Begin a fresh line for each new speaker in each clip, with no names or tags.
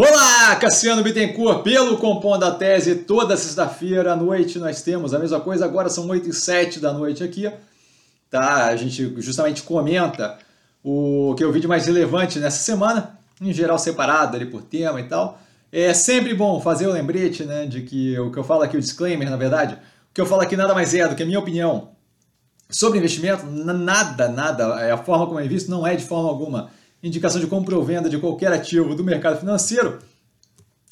Olá, Cassiano Bittencourt, pelo Compondo a Tese, toda sexta-feira à noite nós temos a mesma coisa, agora são 8 e 7 da noite aqui, tá? A gente justamente comenta o que é o vídeo mais relevante nessa semana, em geral separado ali por tema e tal. É sempre bom fazer o lembrete, né, de que o que eu falo aqui, o disclaimer, na verdade, o que eu falo aqui nada mais é do que a minha opinião sobre investimento, nada, nada, é a forma como é visto não é de forma alguma indicação de compra ou venda de qualquer ativo do mercado financeiro.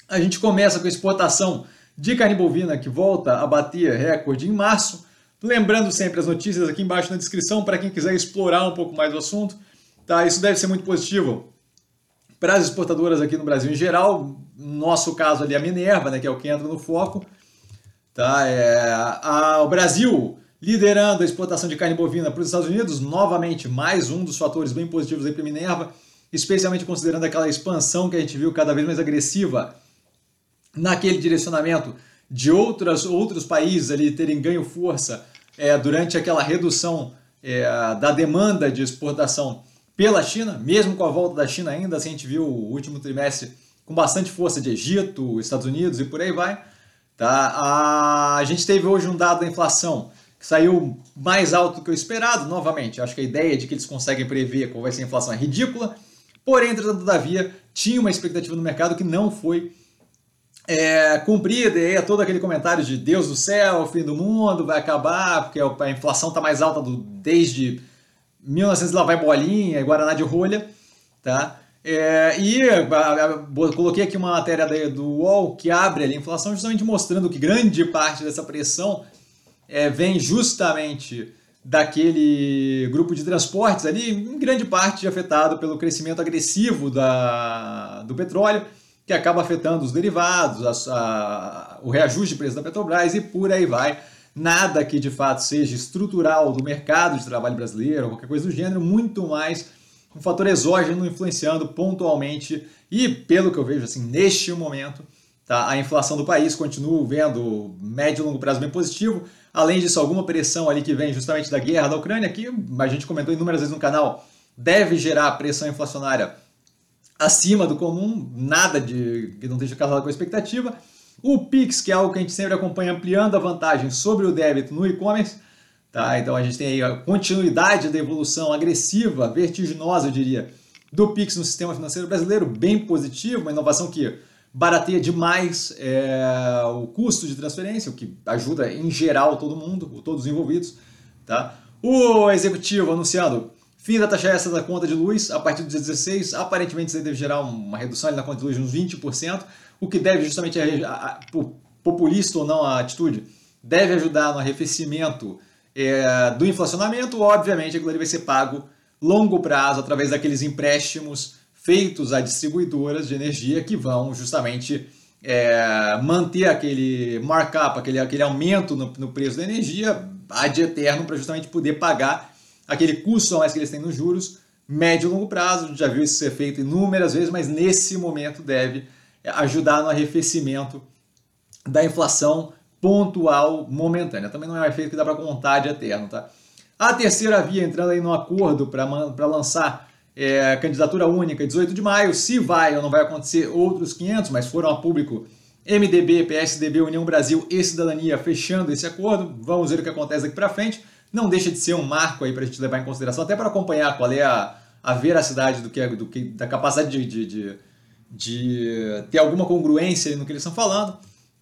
A gente começa com a exportação de carne bovina que volta a bater recorde em março. Lembrando sempre as notícias aqui embaixo na descrição para quem quiser explorar um pouco mais o assunto. Tá? Isso deve ser muito positivo para as exportadoras aqui no Brasil em geral. No nosso caso ali a Minerva, né, que é o que entra no foco. Tá? É, a, o Brasil liderando a exportação de carne bovina para os Estados Unidos, novamente mais um dos fatores bem positivos aí para Minerva, especialmente considerando aquela expansão que a gente viu cada vez mais agressiva naquele direcionamento de outras, outros países ali terem ganho força é, durante aquela redução é, da demanda de exportação pela China, mesmo com a volta da China ainda, assim a gente viu o último trimestre com bastante força de Egito, Estados Unidos e por aí vai. Tá? A gente teve hoje um dado da inflação que saiu mais alto do que o esperado, novamente. Acho que a ideia de que eles conseguem prever qual vai ser a inflação é ridícula. Porém, entretanto, todavia, tinha uma expectativa no mercado que não foi é, cumprida. E aí é todo aquele comentário de Deus do céu, fim do mundo, vai acabar, porque a inflação está mais alta do, desde 1900 lá vai bolinha, Guaraná de rolha. Tá? É, e a, a, coloquei aqui uma matéria do UOL que abre a inflação justamente mostrando que grande parte dessa pressão é, vem justamente daquele grupo de transportes ali, em grande parte afetado pelo crescimento agressivo da, do petróleo, que acaba afetando os derivados, a, a, o reajuste de preço da Petrobras e por aí vai. Nada que de fato seja estrutural do mercado de trabalho brasileiro qualquer coisa do gênero, muito mais um fator exógeno influenciando pontualmente e, pelo que eu vejo assim, neste momento, tá, a inflação do país continua vendo médio e longo prazo bem positivo, Além disso, alguma pressão ali que vem justamente da guerra da Ucrânia, que a gente comentou inúmeras vezes no canal, deve gerar pressão inflacionária acima do comum, nada de que não esteja casado com a expectativa. O Pix, que é algo que a gente sempre acompanha ampliando a vantagem sobre o débito no e-commerce. Tá? Então a gente tem aí a continuidade da evolução agressiva, vertiginosa, eu diria, do Pix no sistema financeiro brasileiro, bem positivo, uma inovação que barateia demais é, o custo de transferência, o que ajuda em geral todo mundo, todos os envolvidos. Tá? O executivo anunciando fim da taxa extra da conta de luz a partir do dia 16, aparentemente isso deve gerar uma redução na conta de luz de uns 20%, o que deve justamente, a, a, a, populista ou não a atitude, deve ajudar no arrefecimento é, do inflacionamento, obviamente aquilo ali vai ser pago longo prazo através daqueles empréstimos feitos a distribuidoras de energia que vão justamente é, manter aquele markup, aquele, aquele aumento no, no preço da energia ad eterno para justamente poder pagar aquele custo a mais que eles têm nos juros, médio e longo prazo. Já viu isso ser feito inúmeras vezes, mas nesse momento deve ajudar no arrefecimento da inflação pontual momentânea. Também não é um efeito que dá para contar de eterno. Tá? A terceira via entrando aí no acordo para lançar é, candidatura única, 18 de maio. Se vai ou não vai acontecer, outros 500, mas foram a público MDB, PSDB, União Brasil e Cidadania fechando esse acordo. Vamos ver o que acontece daqui para frente. Não deixa de ser um marco aí para a gente levar em consideração, até para acompanhar qual é a, a veracidade do que, é, do que da capacidade de, de, de, de ter alguma congruência no que eles estão falando.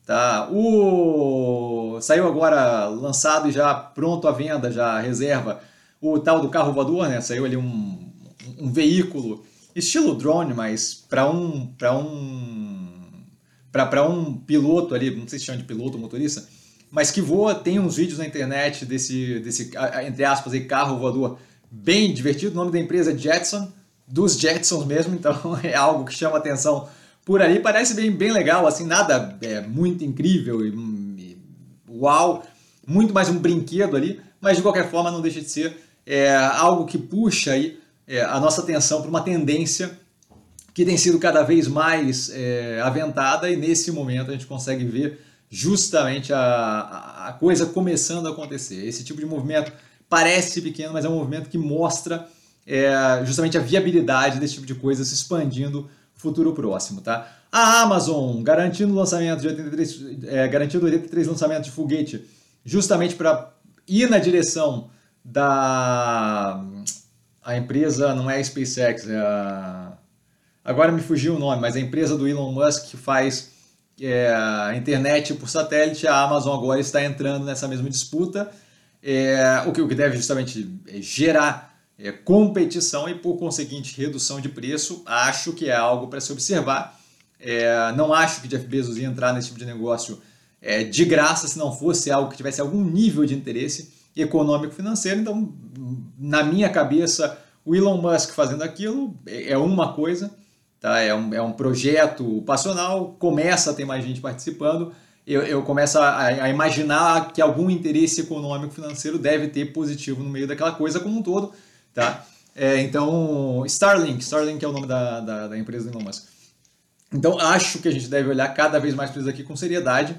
Tá? O saiu agora lançado e já pronto à venda, já reserva o tal do carro voador, né? Saiu ali um, um veículo estilo drone, mas para um para um para um piloto ali, não sei se chama de piloto ou motorista, mas que voa, tem uns vídeos na internet desse desse entre aspas aí carro voador bem divertido. O nome da empresa é Jetson, dos Jetsons mesmo, então é algo que chama atenção por ali. Parece bem, bem legal, assim, nada é muito incrível e, e uau, muito mais um brinquedo ali, mas de qualquer forma não deixa de ser é, algo que puxa aí é, a nossa atenção para uma tendência que tem sido cada vez mais é, aventada e nesse momento a gente consegue ver justamente a, a coisa começando a acontecer. Esse tipo de movimento parece pequeno, mas é um movimento que mostra é, justamente a viabilidade desse tipo de coisa se expandindo futuro próximo, tá? A Amazon garantindo lançamento de 83, é, garantindo 83 lançamentos de foguete, justamente para ir na direção da a empresa não é a SpaceX, é a agora me fugiu o nome, mas a empresa do Elon Musk que faz é, a internet por satélite, a Amazon agora está entrando nessa mesma disputa, é, o, que, o que deve justamente é, gerar é, competição e, por conseguinte, redução de preço. Acho que é algo para se observar. É, não acho que Jeff Bezos ia entrar nesse tipo de negócio é, de graça se não fosse algo que tivesse algum nível de interesse econômico-financeiro. Então, na minha cabeça, o Elon Musk fazendo aquilo é, uma coisa Tá? É, um, é um projeto passional, começa a ter mais gente participando, eu, eu começo a, a, imaginar que algum interesse econômico financeiro deve ter positivo no meio daquela coisa como um todo. Tá? É, então, Starlink, Starlink é o nome da, da, da empresa do Elon Musk. Então, acho que a gente deve olhar cada vez mais para isso aqui com seriedade.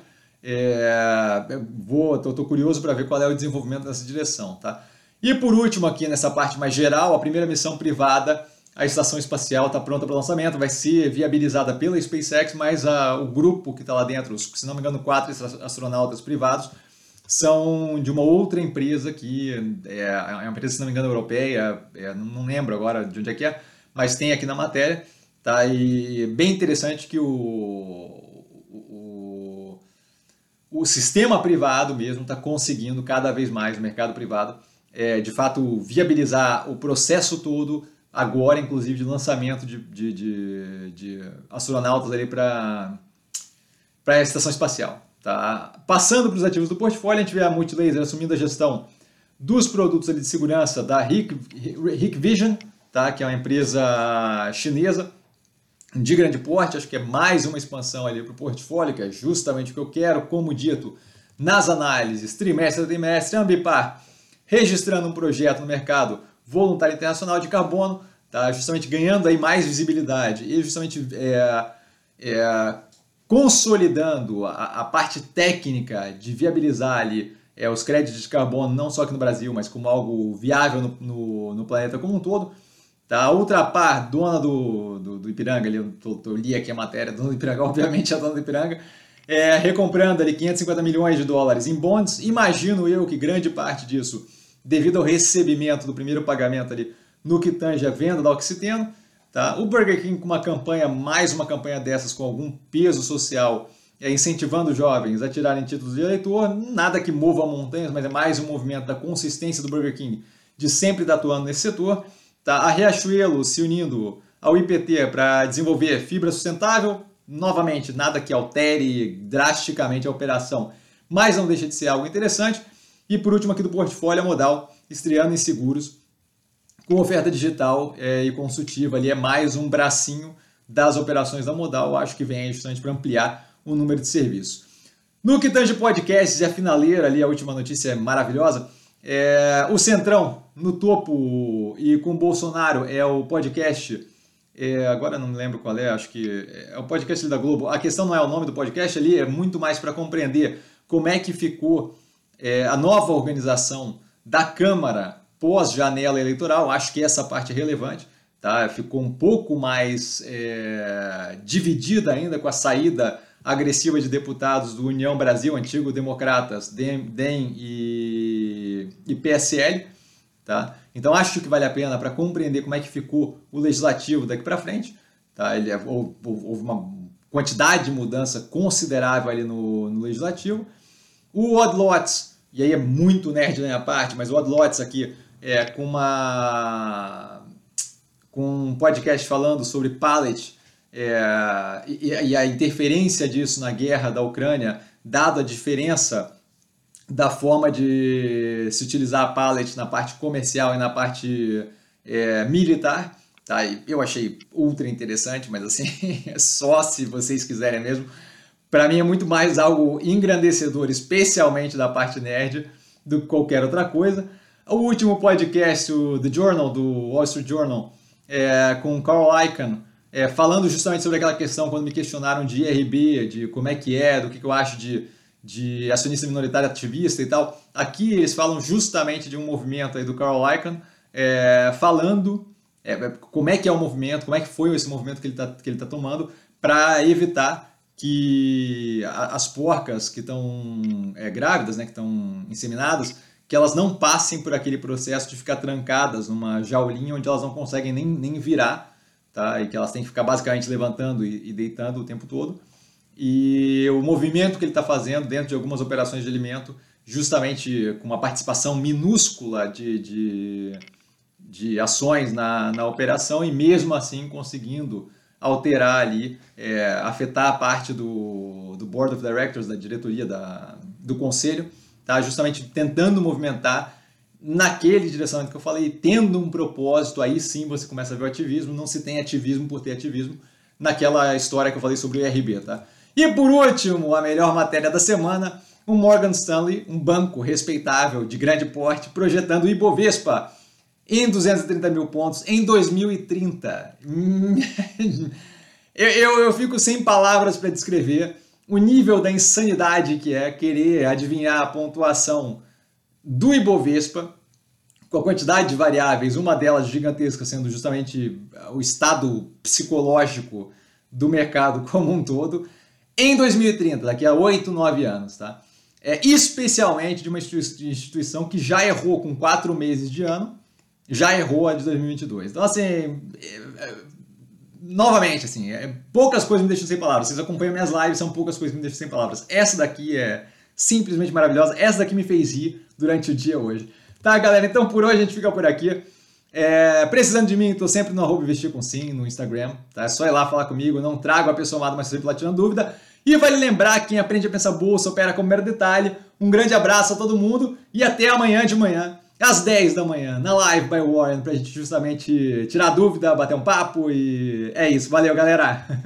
É, vou, tô, tô curioso para ver qual é o desenvolvimento nessa direção, tá? E por último aqui nessa parte mais geral, a primeira missão privada a estação espacial está pronta para lançamento, vai ser viabilizada pela SpaceX, mas a, o grupo que está lá dentro, os, se não me engano, quatro astronautas privados, são de uma outra empresa que é, é uma empresa, se não me engano, europeia, é, não lembro agora de onde é que é, mas tem aqui na matéria, tá? E bem interessante que o, o sistema privado mesmo está conseguindo cada vez mais, o mercado privado, é, de fato, viabilizar o processo todo agora, inclusive, de lançamento de, de, de, de astronautas ali para a estação espacial. Tá? Passando para os ativos do portfólio, a gente vê a Multilaser assumindo a gestão dos produtos ali de segurança da Hikvision, tá? que é uma empresa chinesa de grande porte, acho que é mais uma expansão ali para o portfólio, que é justamente o que eu quero, como dito, nas análises trimestre a trimestre, Ambipar registrando um projeto no mercado voluntário internacional de carbono, tá? justamente ganhando aí mais visibilidade e justamente é, é, consolidando a, a, parte técnica de viabilizar ali é, os créditos de carbono, não só aqui no Brasil, mas como algo viável no, no, no planeta como um todo. Tá? A Ultrapar, dona do, do, do Ipiranga, eu, tô, tô, li aqui a matéria, dona do Ipiranga, obviamente a dona do Ipiranga, é, recomprando ali 550 milhões de dólares em bonds. Imagino eu que grande parte disso devido ao recebimento do primeiro pagamento ali no que tange a venda da Oxiteno. Tá? O Burger King com uma campanha, mais uma campanha dessas com algum peso social, é, incentivando jovens a tirarem títulos de eleitor, nada que mova montanhas, mas é mais um movimento da consistência do Burger King de sempre estar atuando nesse setor. Tá? A Riachuelo se unindo ao IPT para desenvolver fibra sustentável, novamente, nada que altere drasticamente a operação, mas não deixa de ser algo interessante. E por último aqui do portfólio, a Modal, estreando em seguros, com oferta digital é, e consultiva ali, é mais um bracinho das operações da Modal, acho que vem justamente para ampliar o número de serviços. No que tange podcasts e a finaleira ali, a última notícia é maravilhosa, é, o Centrão no topo e com Bolsonaro é o podcast, é, agora não me lembro qual é, acho que é o podcast da Globo. A questão não é o nome do podcast ali, é muito mais para compreender como é que ficou é, a nova organização da Câmara pós-janela eleitoral, acho que essa parte é relevante, tá? ficou um pouco mais é, dividida ainda com a saída agressiva de deputados do União Brasil, antigo Democratas, DEM, DEM e, e PSL. Tá? Então acho que vale a pena para compreender como é que ficou o legislativo daqui para frente. Tá? Ele, houve, houve uma quantidade de mudança considerável ali no, no legislativo. O Odd Lots, e aí é muito nerd da minha parte, mas o Odd Lots aqui é com uma com um podcast falando sobre pallet é, e, e, a interferência disso na guerra da Ucrânia, dado a diferença da forma de se utilizar a pallet na parte comercial e na parte é, militar. Tá? Eu achei ultra interessante, mas assim, é só se vocês quiserem mesmo para mim é muito mais algo engrandecedor, especialmente da parte nerd, do que qualquer outra coisa. O último podcast, o The Journal, do Wall Street Journal, é, com Carl Icahn, é, falando justamente sobre aquela questão quando me questionaram de IRB, de como é que é, do que, que eu acho de, de acionista minoritário ativista e tal. Aqui eles falam justamente de um movimento aí do Carl Icahn, é, falando é, é, como é que é o movimento, como é que foi esse movimento que ele está tá tomando para evitar que as porcas que estão é, grávidas, né, que estão inseminadas, que elas não passem por aquele processo de ficar trancadas numa jaulinha onde elas não conseguem nem, nem virar, tá? E que elas têm que ficar basicamente levantando e, e deitando o tempo todo. E o movimento que ele está fazendo dentro de algumas operações de alimento, justamente com uma participação minúscula de, de, de ações na, na operação e mesmo assim conseguindo alterar ali, é, afetar a parte do, do Board of Directors, da diretoria, da, do conselho, tá? justamente tentando movimentar naquele direcionamento que eu falei, tendo um propósito, aí sim você começa a ver o ativismo, não se tem ativismo por ter ativismo, naquela história que eu falei sobre o IRB. Tá? E por último, a melhor matéria da semana, o Morgan Stanley, um banco respeitável de grande porte, projetando o Ibovespa em 230 mil pontos em 2030. eu, eu, eu fico sem palavras para descrever o nível da insanidade que é querer adivinhar a pontuação do Ibovespa, com a quantidade de variáveis, uma delas gigantesca sendo justamente o estado psicológico do mercado como um todo, em 2030, daqui a 8, 9 anos, tá? É, especialmente de uma instituição que já errou com quatro meses de ano, já errou a de 2022. Então, assim, é, é, novamente, assim, é, poucas coisas me deixam sem palavras. Vocês acompanham minhas lives, são poucas coisas que me deixam sem palavras. Essa daqui é simplesmente maravilhosa. Essa daqui me fez rir durante o dia hoje. Tá, galera? Então, por hoje a gente fica por aqui. É, precisando de mim, estou sempre no arroba vestir com sim no Instagram. Tá? É só ir lá falar comigo. Não trago a pessoa amada, mas sempre lá tirando dúvida. E vale lembrar, quem aprende a pensar bolsa opera como mero detalhe. Um grande abraço a todo mundo e até amanhã de manhã às 10 da manhã, na live by Warren, pra gente justamente tirar dúvida, bater um papo e é isso. Valeu, galera!